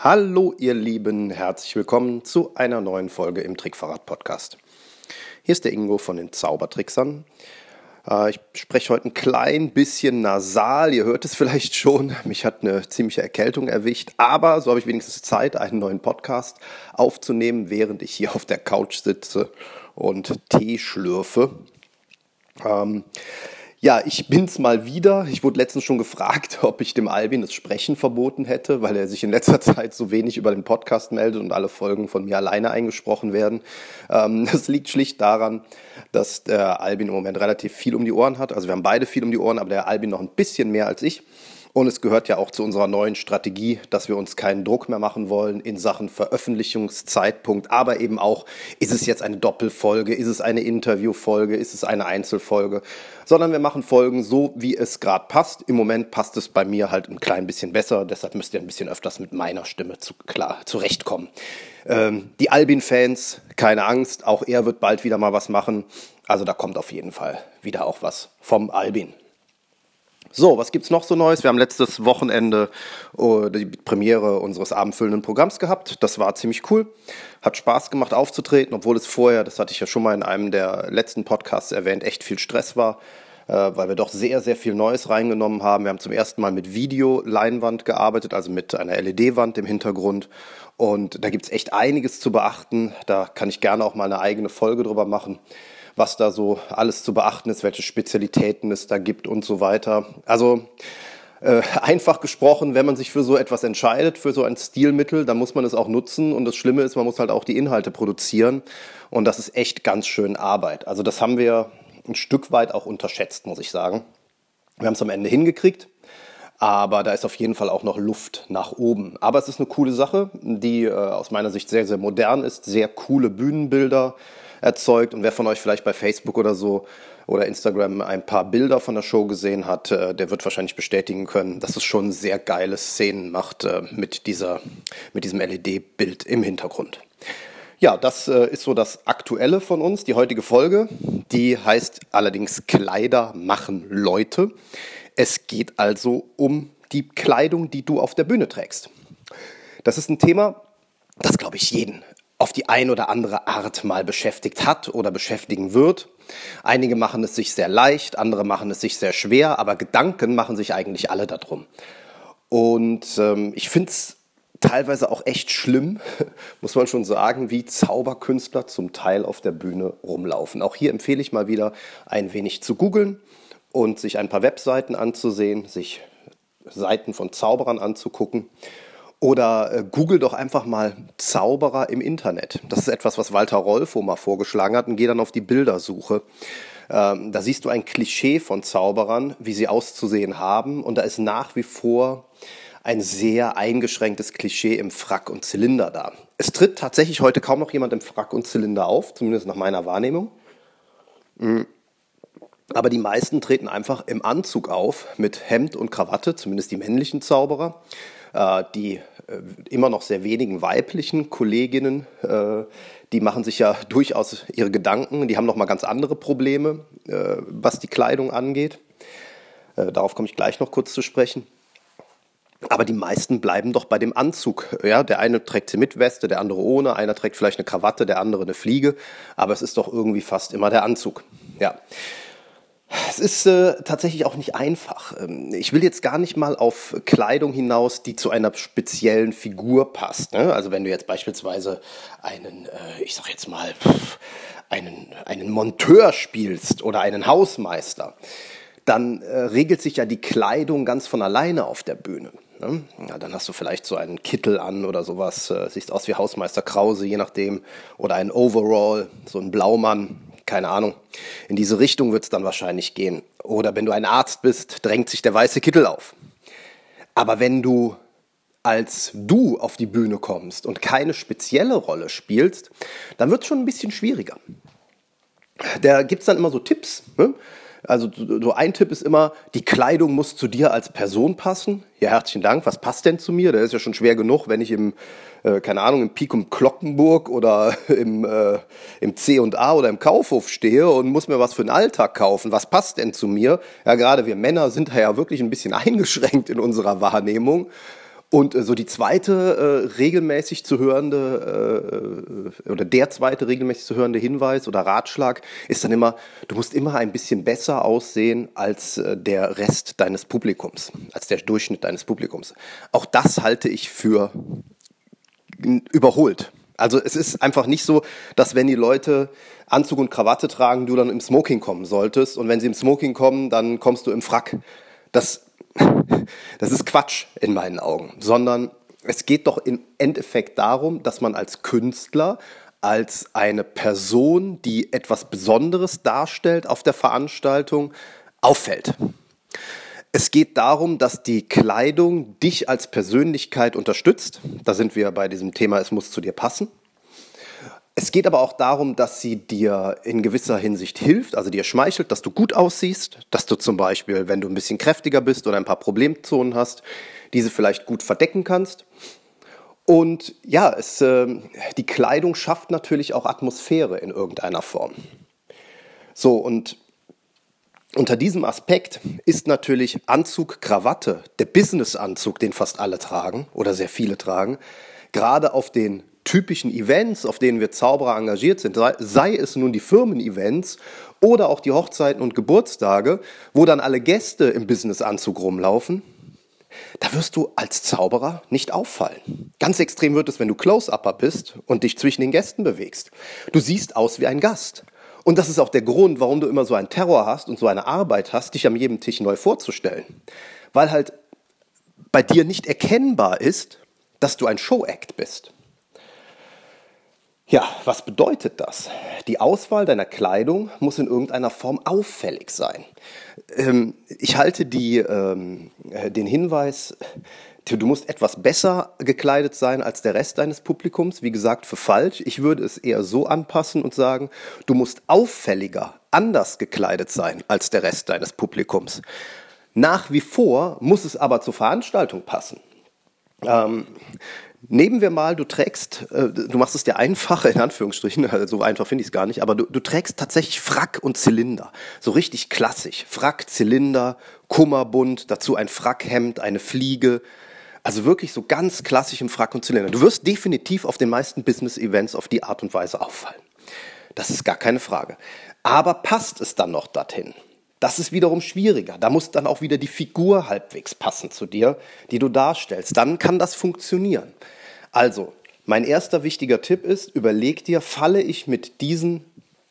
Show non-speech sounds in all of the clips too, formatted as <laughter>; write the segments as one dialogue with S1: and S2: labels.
S1: Hallo ihr Lieben, herzlich willkommen zu einer neuen Folge im Trickverrat Podcast. Hier ist der Ingo von den Zaubertricksern. Äh, ich spreche heute ein klein bisschen nasal, ihr hört es vielleicht schon. Mich hat eine ziemliche Erkältung erwischt, aber so habe ich wenigstens Zeit, einen neuen Podcast aufzunehmen, während ich hier auf der Couch sitze und Tee schlürfe. Ähm, ja, ich bin's mal wieder. Ich wurde letztens schon gefragt, <laughs> ob ich dem Albin das Sprechen verboten hätte, weil er sich in letzter <laughs> Zeit so wenig über den Podcast meldet und alle Folgen von mir alleine eingesprochen werden. Ähm, <laughs> das liegt schlicht daran, dass der Albin im Moment relativ viel um die Ohren hat. Also wir haben beide viel um die Ohren, aber der Albin noch ein bisschen mehr als ich. Und es gehört ja auch zu unserer neuen Strategie, dass wir uns keinen Druck mehr machen wollen in Sachen Veröffentlichungszeitpunkt, aber eben auch, ist es jetzt eine Doppelfolge, ist es eine Interviewfolge, ist es eine Einzelfolge, sondern wir machen Folgen so, wie es gerade passt. Im Moment passt es bei mir halt ein klein bisschen besser, deshalb müsst ihr ein bisschen öfters mit meiner Stimme zu, klar zurechtkommen. Ähm, die Albin-Fans, keine Angst, auch er wird bald wieder mal was machen. Also da kommt auf jeden Fall wieder auch was vom Albin. So, was gibt's noch so Neues? Wir haben letztes Wochenende uh, die Premiere unseres abendfüllenden Programms gehabt. Das war ziemlich cool. Hat Spaß gemacht aufzutreten, obwohl es vorher, das hatte ich ja schon mal in einem der letzten Podcasts erwähnt, echt viel Stress war, äh, weil wir doch sehr, sehr viel Neues reingenommen haben. Wir haben zum ersten Mal mit Videoleinwand gearbeitet, also mit einer LED-Wand im Hintergrund. Und da gibt's echt einiges zu beachten. Da kann ich gerne auch mal eine eigene Folge drüber machen was da so alles zu beachten ist, welche Spezialitäten es da gibt und so weiter. Also äh, einfach gesprochen, wenn man sich für so etwas entscheidet, für so ein Stilmittel, dann muss man es auch nutzen. Und das Schlimme ist, man muss halt auch die Inhalte produzieren. Und das ist echt ganz schön Arbeit. Also das haben wir ein Stück weit auch unterschätzt, muss ich sagen. Wir haben es am Ende hingekriegt. Aber da ist auf jeden Fall auch noch Luft nach oben. Aber es ist eine coole Sache, die äh, aus meiner Sicht sehr, sehr modern ist. Sehr coole Bühnenbilder, erzeugt. Und wer von euch vielleicht bei Facebook oder so oder Instagram ein paar Bilder von der Show gesehen hat, äh, der wird wahrscheinlich bestätigen können, dass es schon sehr geile Szenen macht äh, mit, dieser, mit diesem LED-Bild im Hintergrund. Ja, das äh, ist so das Aktuelle von uns. Die heutige Folge, die heißt allerdings Kleider machen Leute. Es geht also um die Kleidung, die du auf der Bühne trägst. Das ist ein Thema, das glaube ich jeden auf die ein oder andere Art mal beschäftigt hat oder beschäftigen wird. Einige machen es sich sehr leicht, andere machen es sich sehr schwer, aber Gedanken machen sich eigentlich alle darum. Und ähm, ich finde es teilweise auch echt schlimm, <laughs> muss man schon sagen, wie Zauberkünstler zum Teil auf der Bühne rumlaufen. Auch hier empfehle ich mal wieder ein wenig zu googeln und sich ein paar Webseiten anzusehen, sich Seiten von Zauberern anzugucken oder äh, google doch einfach mal Zauberer im Internet. Das ist etwas, was Walter Rolfo mal vorgeschlagen hat und geh dann auf die Bildersuche. Ähm, da siehst du ein Klischee von Zauberern, wie sie auszusehen haben. Und da ist nach wie vor ein sehr eingeschränktes Klischee im Frack und Zylinder da. Es tritt tatsächlich heute kaum noch jemand im Frack und Zylinder auf, zumindest nach meiner Wahrnehmung. Mhm. Aber die meisten treten einfach im Anzug auf, mit Hemd und Krawatte, zumindest die männlichen Zauberer. Äh, die äh, immer noch sehr wenigen weiblichen Kolleginnen, äh, die machen sich ja durchaus ihre Gedanken. Die haben noch mal ganz andere Probleme, was die Kleidung angeht. Darauf komme ich gleich noch kurz zu sprechen. Aber die meisten bleiben doch bei dem Anzug. Ja, der eine trägt sie mit Weste, der andere ohne. Einer trägt vielleicht eine Krawatte, der andere eine Fliege. Aber es ist doch irgendwie fast immer der Anzug. Ja. Es ist äh, tatsächlich auch nicht einfach. Ähm, ich will jetzt gar nicht mal auf Kleidung hinaus, die zu einer speziellen Figur passt. Ne? Also wenn du jetzt beispielsweise einen, äh, ich sag jetzt mal, einen, einen Monteur spielst oder einen Hausmeister, dann äh, regelt sich ja die Kleidung ganz von alleine auf der Bühne. Ne? Ja, dann hast du vielleicht so einen Kittel an oder sowas, äh, siehst aus wie Hausmeister Krause, je nachdem, oder ein Overall, so ein Blaumann, keine Ahnung. In diese Richtung wird es dann wahrscheinlich gehen. Oder wenn du ein Arzt bist, drängt sich der weiße Kittel auf. Aber wenn du als du auf die Bühne kommst und keine spezielle Rolle spielst, dann wird es schon ein bisschen schwieriger. Da gibt es dann immer so Tipps. Ne? Also so ein Tipp ist immer, die Kleidung muss zu dir als Person passen. Ja, herzlichen Dank. Was passt denn zu mir? Der ist ja schon schwer genug, wenn ich im, äh, keine Ahnung, im Pikum Klockenburg oder <laughs> im, äh, im C&A oder im Kaufhof stehe und muss mir was für den Alltag kaufen. Was passt denn zu mir? Ja, gerade wir Männer sind da ja wirklich ein bisschen <laughs> eingeschränkt in unserer Wahrnehmung. Und äh, so die zweite äh, regelmäßig zu hörende äh, oder der zweite regelmäßig zu hörende Hinweis oder Ratschlag ist dann immer, du musst immer ein bisschen besser aussehen als äh, der Rest deines Publikums, als der Durchschnitt deines Publikums. Auch das halte ich für überholt. Also es ist einfach nicht so, dass wenn die Leute Anzug und Krawatte tragen, du dann im Smoking kommen solltest und wenn sie im Smoking kommen, dann kommst du im Frack. Das <laughs> das ist Quatsch in meinen Augen, sondern es geht doch im Endeffekt darum, dass man als Künstler, als eine Person, die etwas Besonderes darstellt auf der Veranstaltung, auffällt. Es geht darum, dass die Kleidung dich als Persönlichkeit unterstützt. Da sind wir bei diesem Thema, es muss zu dir passen. Es geht aber auch darum, dass sie dir in gewisser Hinsicht hilft, also dir schmeichelt, dass du gut aussiehst, dass du zum Beispiel, wenn du ein bisschen kräftiger bist oder ein paar Problemzonen hast, diese vielleicht gut verdecken kannst. Und ja, es, äh, die Kleidung schafft natürlich auch Atmosphäre in irgendeiner Form. So, und unter diesem Aspekt ist natürlich Anzug, Krawatte, der Business-Anzug, den fast alle tragen oder sehr viele tragen, gerade auf den typischen Events, auf denen wir Zauberer engagiert sind, sei es nun die Firmen-Events oder auch die Hochzeiten und Geburtstage, wo dann alle Gäste im Businessanzug rumlaufen, da wirst du als Zauberer nicht auffallen. Ganz extrem wird es, wenn du Close-Upper bist und dich zwischen den Gästen bewegst. Du siehst aus wie ein Gast. Und das ist auch der Grund, warum du immer so einen Terror hast und so eine Arbeit hast, dich am jedem Tisch neu vorzustellen. Weil halt bei dir nicht erkennbar ist, dass du ein Show-Act bist. Ja, was bedeutet das? Die Auswahl deiner Kleidung muss in irgendeiner Form auffällig sein. Ähm, ich halte die, ähm, äh, den Hinweis, du musst etwas besser gekleidet sein als der Rest deines Publikums, wie gesagt, für falsch. Ich würde es eher so anpassen und sagen, du musst auffälliger, anders gekleidet sein als der Rest deines Publikums. Nach wie vor muss es aber zur Veranstaltung passen. Ähm, Nehmen wir mal, du trägst, äh, du machst es dir einfach, in Anführungsstrichen, <laughs> so einfach finde ich es gar nicht, aber du, du trägst tatsächlich Frack und Zylinder. So richtig klassisch. Frack, Zylinder, Kummerbund, dazu ein Frackhemd, eine Fliege. Also wirklich so ganz klassisch im Frack und Zylinder. Du wirst definitiv auf den meisten Business-Events auf die Art und Weise auffallen. Das ist gar keine Frage. Aber passt es dann noch dorthin? Das ist wiederum schwieriger. Da muss dann auch wieder die Figur halbwegs passen zu dir, die du darstellst. Dann kann das funktionieren. Also, mein erster wichtiger Tipp ist, überleg dir, falle ich mit diesem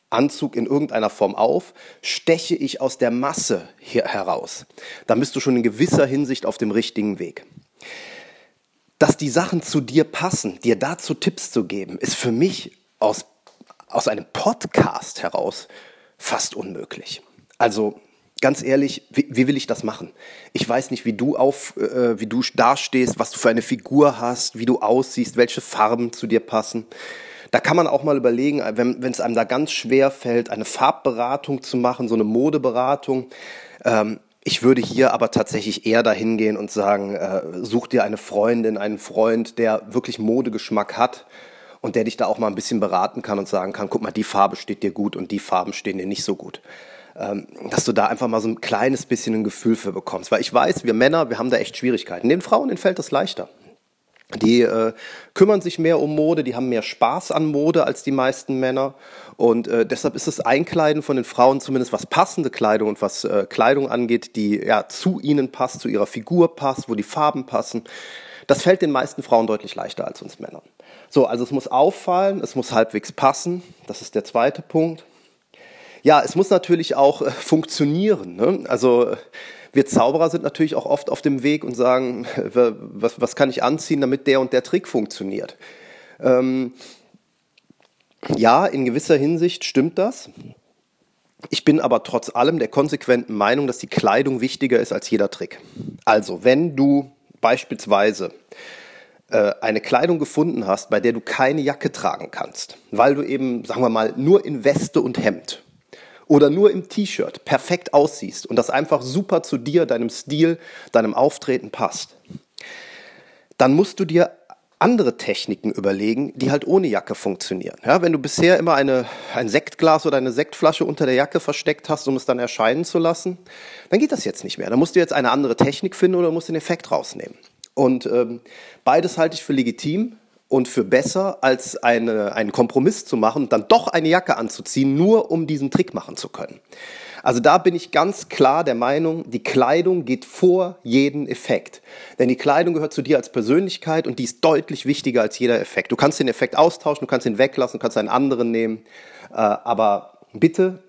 S1: Anzug in irgendeiner Form auf, steche ich aus der Masse heraus. Dann bist du schon in gewisser Hinsicht auf dem richtigen Weg. Dass die Sachen zu dir passen, dir dazu Tipps zu geben, ist für mich aus, aus einem Podcast heraus fast unmöglich. Also ganz ehrlich, wie, wie, will ich das machen? Ich weiß nicht, wie du auf, äh, wie du dastehst, was du für eine Figur hast, wie du aussiehst, welche Farben zu dir passen. Da kann man auch mal überlegen, wenn es einem da ganz schwer fällt, eine Farbberatung zu machen, so eine Modeberatung. Ähm, ich würde hier aber tatsächlich eher dahin gehen und sagen, äh, such dir eine Freundin, einen Freund, der wirklich Modegeschmack hat und der dich da auch mal ein bisschen beraten kann und sagen kann, guck mal, die Farbe steht dir gut und die Farben stehen dir nicht so gut. Ähm, dass du da einfach mal so ein kleines bisschen ein Gefühl für bekommst. Weil ich weiß, wir Männer, wir haben da echt Schwierigkeiten. Den Frauen denen fällt das leichter. Die äh, kümmern sich mehr um Mode, die haben mehr Spaß an Mode als die meisten Männer. Und äh, deshalb ist das Einkleiden von den Frauen zumindest was passende Kleidung und was äh, Kleidung angeht, die ja zu ihnen passt, zu ihrer Figur passt, wo die Farben passen. Das fällt den meisten Frauen deutlich leichter als uns Männern. So, also es muss auffallen, es muss halbwegs passen. Das ist der zweite Punkt. Ja, es muss natürlich auch äh, funktionieren. Ne? Also wir Zauberer sind natürlich auch oft auf dem Weg und sagen, was, was kann ich anziehen, damit der und der Trick funktioniert. Ähm, ja, in gewisser Hinsicht stimmt das. Ich bin aber trotz allem der konsequenten Meinung, dass die Kleidung wichtiger ist als jeder Trick. Also, wenn du beispielsweise äh, eine Kleidung gefunden hast, bei der du keine Jacke tragen kannst, weil du eben, sagen wir mal, nur in Weste und Hemd oder nur im T-Shirt perfekt aussiehst und das einfach super zu dir, deinem Stil, deinem Auftreten passt, dann musst du dir andere Techniken überlegen, die halt ohne Jacke funktionieren. Ja, wenn du bisher immer eine, ein Sektglas oder eine Sektflasche unter der Jacke versteckt hast, um es dann erscheinen zu lassen, dann geht das jetzt nicht mehr. Dann musst du jetzt eine andere Technik finden oder musst den Effekt rausnehmen. Und ähm, beides halte ich für legitim und für besser, als eine, einen Kompromiss zu machen und dann doch eine Jacke anzuziehen, nur um diesen Trick machen zu können. Also da bin ich ganz klar der Meinung, die Kleidung geht vor jeden Effekt. Denn die Kleidung gehört zu dir als Persönlichkeit und die ist deutlich wichtiger als jeder Effekt. Du kannst den Effekt austauschen, du kannst ihn weglassen, du kannst einen anderen nehmen. Äh, aber bitte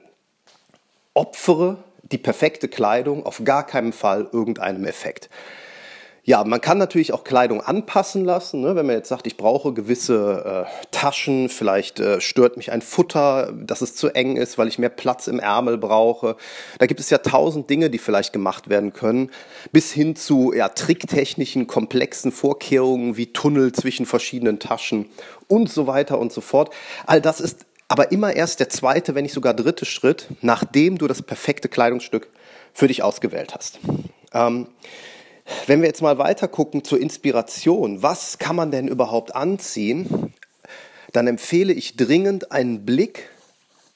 S1: opfere die perfekte Kleidung auf gar keinen Fall irgendeinem Effekt. Ja, man kann natürlich auch Kleidung anpassen lassen. Ne? Wenn man jetzt sagt, ich brauche gewisse äh, Taschen, vielleicht äh, stört mich ein Futter, dass es zu eng ist, weil ich mehr Platz im Ärmel brauche. Da gibt es ja tausend Dinge, die vielleicht gemacht werden können, bis hin zu ja, tricktechnischen, komplexen Vorkehrungen wie Tunnel zwischen verschiedenen Taschen und so weiter und so fort. All das ist aber immer erst der zweite, wenn nicht sogar dritte Schritt, nachdem du das perfekte Kleidungsstück für dich ausgewählt hast. Ähm, wenn wir jetzt mal weiter gucken zur Inspiration, was kann man denn überhaupt anziehen? Dann empfehle ich dringend einen Blick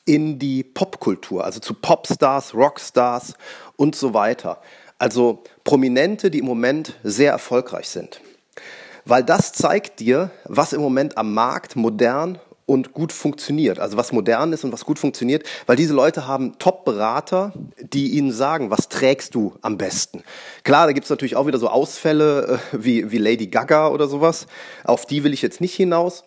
S1: in die Popkultur, also zu Popstars, Rockstars und so weiter. Also Prominente, die im Moment sehr erfolgreich sind. Weil das zeigt dir, was im Moment am Markt modern und gut funktioniert. Also was modern ist und was gut funktioniert, weil diese Leute haben Top-Berater, die ihnen sagen, was trägst du am besten. Klar, da gibt es natürlich auch wieder so Ausfälle äh, wie, wie Lady Gaga oder sowas. Auf die will ich jetzt nicht hinaus.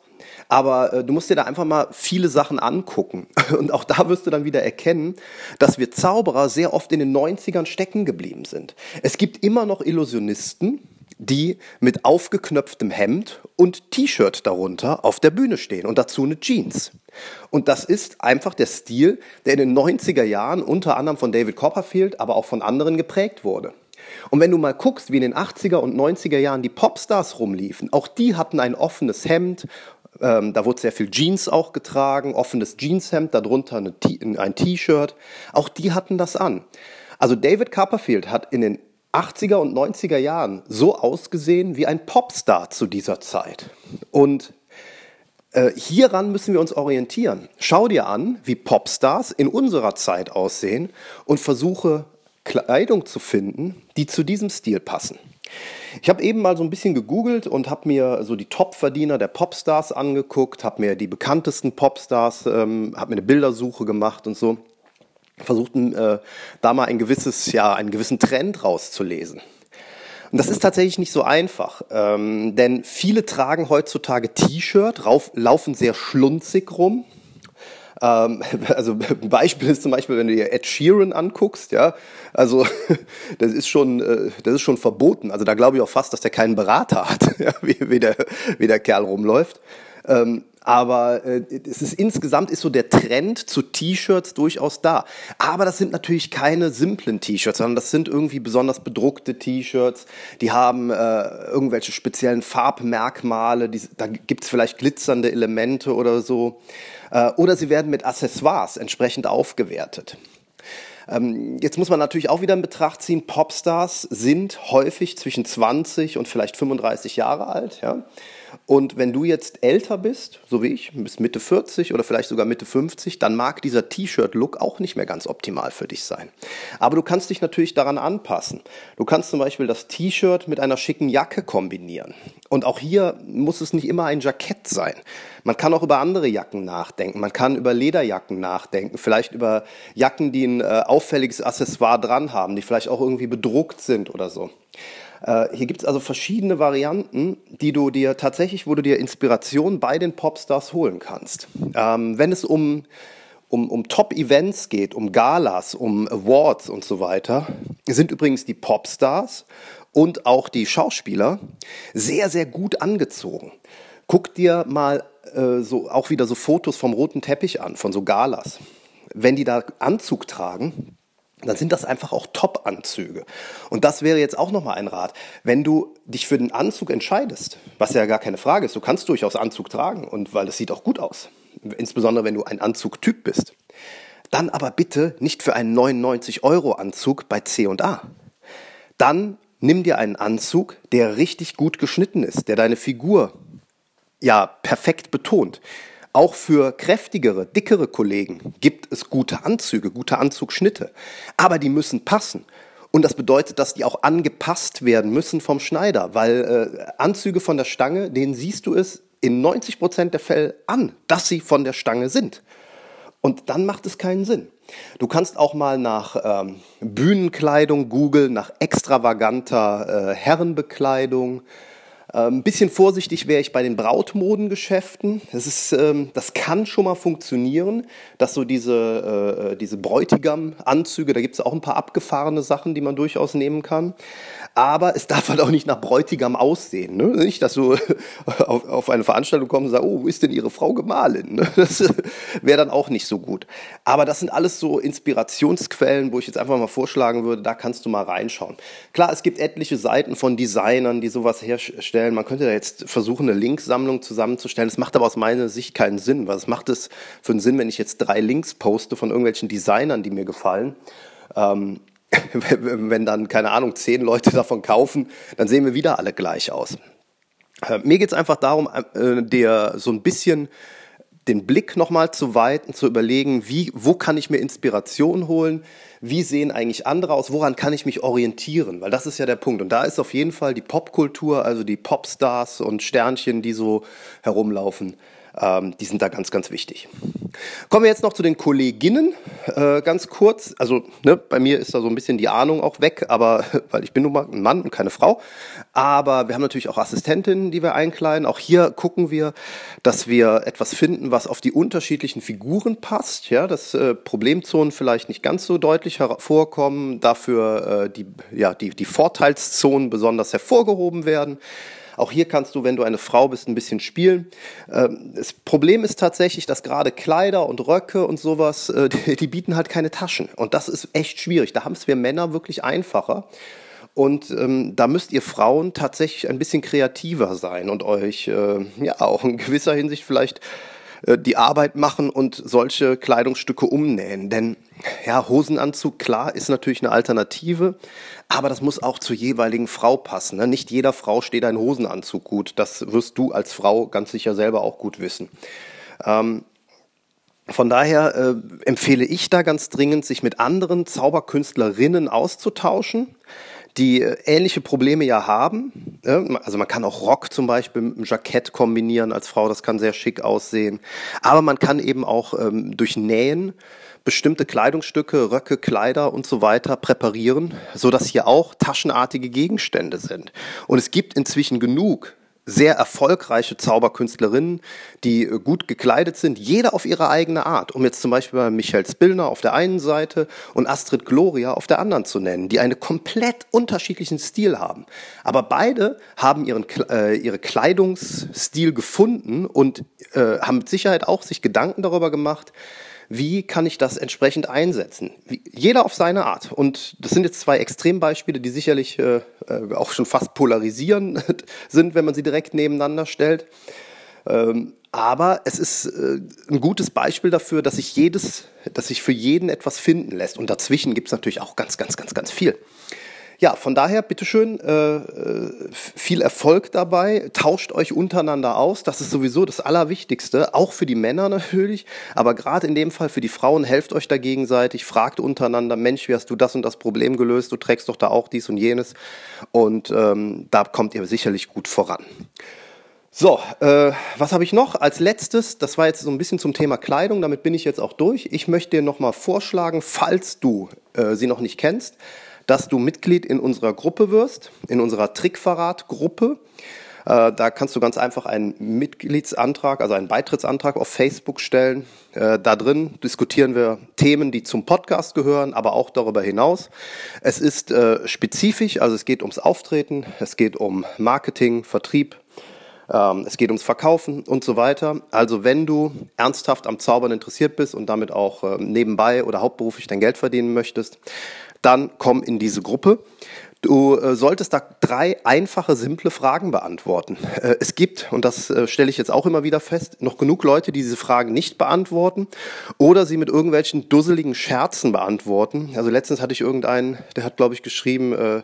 S1: Aber äh, du musst dir da einfach mal viele Sachen angucken. <laughs> Und auch da wirst du dann wieder erkennen, dass wir Zauberer sehr oft in den 90ern stecken geblieben sind. Es gibt immer noch Illusionisten, die mit aufgeknöpftem Hemd und T-Shirt darunter auf der Bühne stehen und dazu eine Jeans. Und das ist einfach der Stil, der in den 90er Jahren unter anderem von David Copperfield, aber auch von anderen geprägt wurde. Und wenn du mal guckst, wie in den 80er und 90er Jahren die Popstars rumliefen, auch die hatten ein offenes Hemd, ähm, da wurde sehr viel Jeans auch getragen, offenes Jeanshemd, darunter ein T-Shirt, auch die hatten das an. Also David Copperfield hat in den 80er und 90er Jahren so ausgesehen wie ein Popstar zu dieser Zeit. Und äh, hieran müssen wir uns orientieren. Schau dir an, wie Popstars in unserer Zeit aussehen und versuche Kleidung zu finden, die zu diesem Stil passen. Ich habe eben mal so ein bisschen gegoogelt und habe mir so die Top-Verdiener der Popstars angeguckt, habe mir die bekanntesten Popstars, ähm, habe mir eine Bildersuche gemacht und so versuchten äh, da mal ein gewisses, ja, einen gewissen Trend rauszulesen. Und das ist tatsächlich nicht so einfach, ähm, denn viele tragen heutzutage T-Shirt, laufen sehr schlunzig rum. Ähm, <laughs> also ein Beispiel ist zum Beispiel, wenn du dir Ed Sheeran anguckst, ja, also <laughs> das ist schon, äh, das ist schon verboten. Also da glaube ich auch fast, dass der keinen Berater hat, <laughs> ja, wie, wie, der, wie der Kerl rumläuft. Ähm, aber äh, es ist insgesamt ist so der Trend zu T-Shirts durchaus da. Aber das sind natürlich keine simplen T-Shirts, sondern das sind irgendwie besonders bedruckte T-Shirts. Die haben äh, irgendwelche speziellen Farbmerkmale. Die, da gibt es vielleicht glitzernde Elemente oder so. Äh, oder sie werden mit Accessoires entsprechend aufgewertet. Ähm, jetzt muss man natürlich auch wieder in Betracht ziehen, Popstars sind häufig zwischen 20 und vielleicht 35 Jahre alt. Ja? Und wenn du jetzt älter bist, so wie ich, bis Mitte 40 oder vielleicht sogar Mitte 50, dann mag dieser T-Shirt-Look auch nicht mehr ganz optimal für dich sein. Aber du kannst dich natürlich daran anpassen. Du kannst zum Beispiel das T-Shirt mit einer schicken Jacke kombinieren. Und auch hier muss es nicht immer ein Jackett sein. Man kann auch über andere Jacken nachdenken. Man kann über Lederjacken nachdenken. Vielleicht über Jacken, die ein äh, auffälliges Accessoire dran haben, die vielleicht auch irgendwie bedruckt sind oder so. Äh, hier gibt es also verschiedene Varianten, die du dir tatsächlich, wo du dir Inspiration bei den Popstars holen kannst. Ähm, wenn es um, um, um Top-Events geht, um Galas, um Awards und so weiter, sind übrigens die Popstars und auch die Schauspieler sehr, sehr gut angezogen. Guck dir mal äh, so auch wieder so Fotos vom roten Teppich an, von so Galas. Wenn die da Anzug tragen, dann sind das einfach auch Top-Anzüge. Und das wäre jetzt auch nochmal ein Rat. Wenn du dich für den Anzug entscheidest, was ja gar keine Frage ist, du kannst durchaus Anzug tragen und weil es sieht auch gut aus. Insbesondere wenn du ein Anzugtyp bist. Dann aber bitte nicht für einen 99 Euro Anzug bei C&A. Dann nimm dir einen Anzug, der richtig gut geschnitten ist, der deine Figur ja perfekt betont. Auch für kräftigere, dickere Kollegen gibt es gute Anzüge, gute Anzugschnitte. Aber die müssen passen. Und das bedeutet, dass die auch angepasst werden müssen vom Schneider, weil äh, Anzüge von der Stange, denen siehst du es in 90 Prozent der Fälle an, dass sie von der Stange sind. Und dann macht es keinen Sinn. Du kannst auch mal nach ähm, Bühnenkleidung googeln, nach extravaganter äh, Herrenbekleidung, ein ähm, bisschen vorsichtig wäre ich bei den Brautmodengeschäften. Das, ist, ähm, das kann schon mal funktionieren, dass so diese, äh, äh diese Bräutigam-Anzüge, da gibt es auch ein paar abgefahrene Sachen, die man durchaus nehmen kann aber es darf halt auch nicht nach Bräutigam aussehen. Ne? Nicht, dass du <laughs> auf, auf eine Veranstaltung kommst und sagst, oh, wo ist denn Ihre Frau Gemahlin? Ne? Das wäre dann auch nicht so gut. Aber das sind alles so Inspirationsquellen, wo ich jetzt einfach mal vorschlagen würde, da kannst du mal reinschauen. Klar, es gibt etliche Seiten von Designern, die sowas herstellen. Man könnte da jetzt versuchen, eine Linksammlung zusammenzustellen. Das macht aber aus meiner Sicht keinen Sinn. Was macht es für einen Sinn, wenn ich jetzt drei Links poste von irgendwelchen Designern, die mir gefallen? Ähm, <laughs> wenn dann, keine Ahnung, zehn Leute davon kaufen, dann sehen wir wieder alle gleich aus. Äh, mir geht es einfach darum, äh, dir so ein bisschen den Blick nochmal zu weiten, zu überlegen, wie, wo kann ich mir Inspiration holen, wie sehen eigentlich andere aus, woran kann ich mich orientieren, weil das ist ja der Punkt. Und da ist auf jeden Fall die Popkultur, also die Popstars und Sternchen, die so herumlaufen, ähm, die sind da ganz, ganz wichtig. Kommen wir jetzt noch zu den Kolleginnen, äh, ganz kurz. Also ne, bei mir ist da so ein bisschen die Ahnung auch weg, aber <laughs> weil ich bin nun mal ein Mann und keine Frau. Aber wir haben natürlich auch Assistentinnen, die wir einkleiden. Auch hier gucken wir, dass wir etwas finden, was auf die unterschiedlichen Figuren passt. Ja, dass äh, Problemzonen vielleicht nicht ganz so deutlich hervorkommen, dafür äh, die, ja, die, die Vorteilszonen besonders hervorgehoben werden. Auch hier kannst du, wenn du eine Frau bist, ein bisschen spielen. Ähm, das Problem ist tatsächlich, dass gerade Kleider und Röcke und sowas, äh, <laughs> die, die bieten halt keine Taschen. Und das ist echt schwierig. Da haben es wir Männer wirklich einfacher. Und ähm, da müsst ihr Frauen tatsächlich ein bisschen kreativer sein und euch äh, ja auch in gewisser Hinsicht vielleicht die Arbeit machen und solche Kleidungsstücke umnähen. Denn ja, Hosenanzug, klar, ist natürlich eine Alternative, aber das muss auch zur jeweiligen Frau passen. Ne? Nicht jeder Frau steht ein Hosenanzug gut. Das wirst du als Frau ganz sicher selber auch gut wissen. Ähm, von daher äh, empfehle ich da ganz dringend, sich mit anderen Zauberkünstlerinnen auszutauschen die äh, ähnliche Probleme ja haben. Also man kann auch Rock zum Beispiel mit einem Jackett kombinieren als Frau, das kann sehr schick aussehen. Aber man kann eben auch ähm, durch Nähen bestimmte Kleidungsstücke, Röcke, Kleider und so weiter präparieren, so dass hier auch taschenartige Gegenstände sind. Und es gibt inzwischen genug sehr erfolgreiche Zauberkünstlerinnen, die äh, gut gekleidet sind, jeder auf ihre eigene Art. Um jetzt zum Beispiel bei Michael Spillner auf der einen Seite und Astrid Gloria auf der anderen zu nennen, die einen komplett unterschiedlichen Stil haben. Aber beide haben ihren, äh, ihre Kleidungsstil gefunden und äh, haben mit Sicherheit auch sich Gedanken darüber gemacht, wie kann ich das entsprechend einsetzen? Wie, jeder auf seine Art. Und das sind jetzt zwei Extrembeispiele, die sicherlich äh, äh auch schon fast polarisierend <laughs> sind, wenn man sie direkt nebeneinander stellt. Ähm, aber es ist äh, ein gutes Beispiel dafür, dass sich jedes, dass sich für jeden etwas finden lässt. Und dazwischen gibt es natürlich auch ganz, ganz, ganz, ganz viel. Ja, von daher, bitteschön, äh, äh, viel Erfolg dabei. Tauscht euch untereinander aus. Das ist sowieso das Allerwichtigste. Auch für die Männer <laughs> natürlich. Aber gerade in dem Fall für die Frauen, helft euch da gegenseitig. Fragt untereinander, Mensch, wie hast du das und das Problem gelöst? Du trägst doch da auch dies und jenes. Und ähm, da kommt ihr sicherlich gut voran. So, äh, was habe ich noch als letztes? Das war jetzt so ein bisschen zum Thema Kleidung, damit bin ich jetzt auch durch. Ich möchte dir nochmal vorschlagen, falls du äh, sie noch nicht kennst, dass du Mitglied in unserer Gruppe wirst, in unserer Trickverrat-Gruppe. Äh, da kannst du ganz einfach einen Mitgliedsantrag, also einen Beitrittsantrag auf Facebook stellen. Äh, da drin diskutieren wir Themen, die zum Podcast gehören, aber auch darüber hinaus. Es ist äh, spezifisch, also es geht ums Auftreten, es geht um Marketing, Vertrieb, ähm, es geht ums Verkaufen und so weiter. Also wenn du ernsthaft am Zaubern interessiert bist und damit auch nebenbei oder hauptberuflich dein Geld verdienen möchtest, dann komm in diese Gruppe. Du äh, solltest da drei einfache, simple Fragen beantworten. <laughs> Äh, es gibt, und das äh, stelle ich jetzt auch immer wieder fest, noch genug Leute, die diese Fragen nicht beantworten oder sie mit irgendwelchen dusseligen Scherzen beantworten. Also letztens hatte ich irgendeinen, der hat, glaube ich, geschrieben, äh,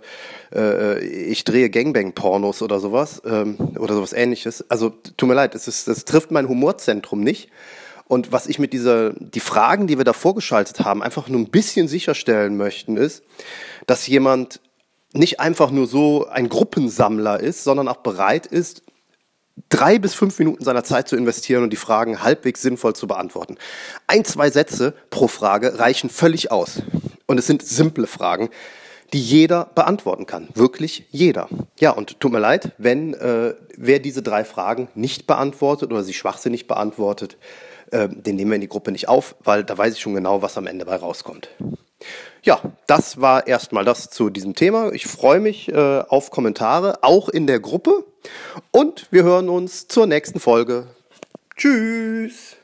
S1: äh, ich drehe Gangbang-Pornos oder sowas ähm, oder sowas ähnliches. Also tut mir leid, es, ist, es trifft mein Humorzentrum nicht. Und was ich mit dieser, die Fragen, die wir da vorgeschaltet haben, einfach nur ein bisschen sicherstellen möchten, ist, dass jemand nicht einfach nur so ein Gruppensammler ist, sondern auch bereit ist, drei bis fünf Minuten seiner Zeit zu investieren und die Fragen halbwegs sinnvoll zu beantworten. Ein, zwei Sätze pro Frage reichen völlig aus. Und es sind simple Fragen, die jeder beantworten kann. Wirklich jeder. Ja, und tut mir leid, wenn äh, wer diese drei Fragen nicht beantwortet oder sie schwachsinnig beantwortet, äh, den nehmen wir in die Gruppe nicht auf, weil da weiß ich schon genau, was am Ende bei rauskommt. Ja, das war erstmal das zu diesem Thema. Ich freue mich äh, auf Kommentare, auch in der Gruppe. Und wir hören uns zur nächsten Folge. Tschüss.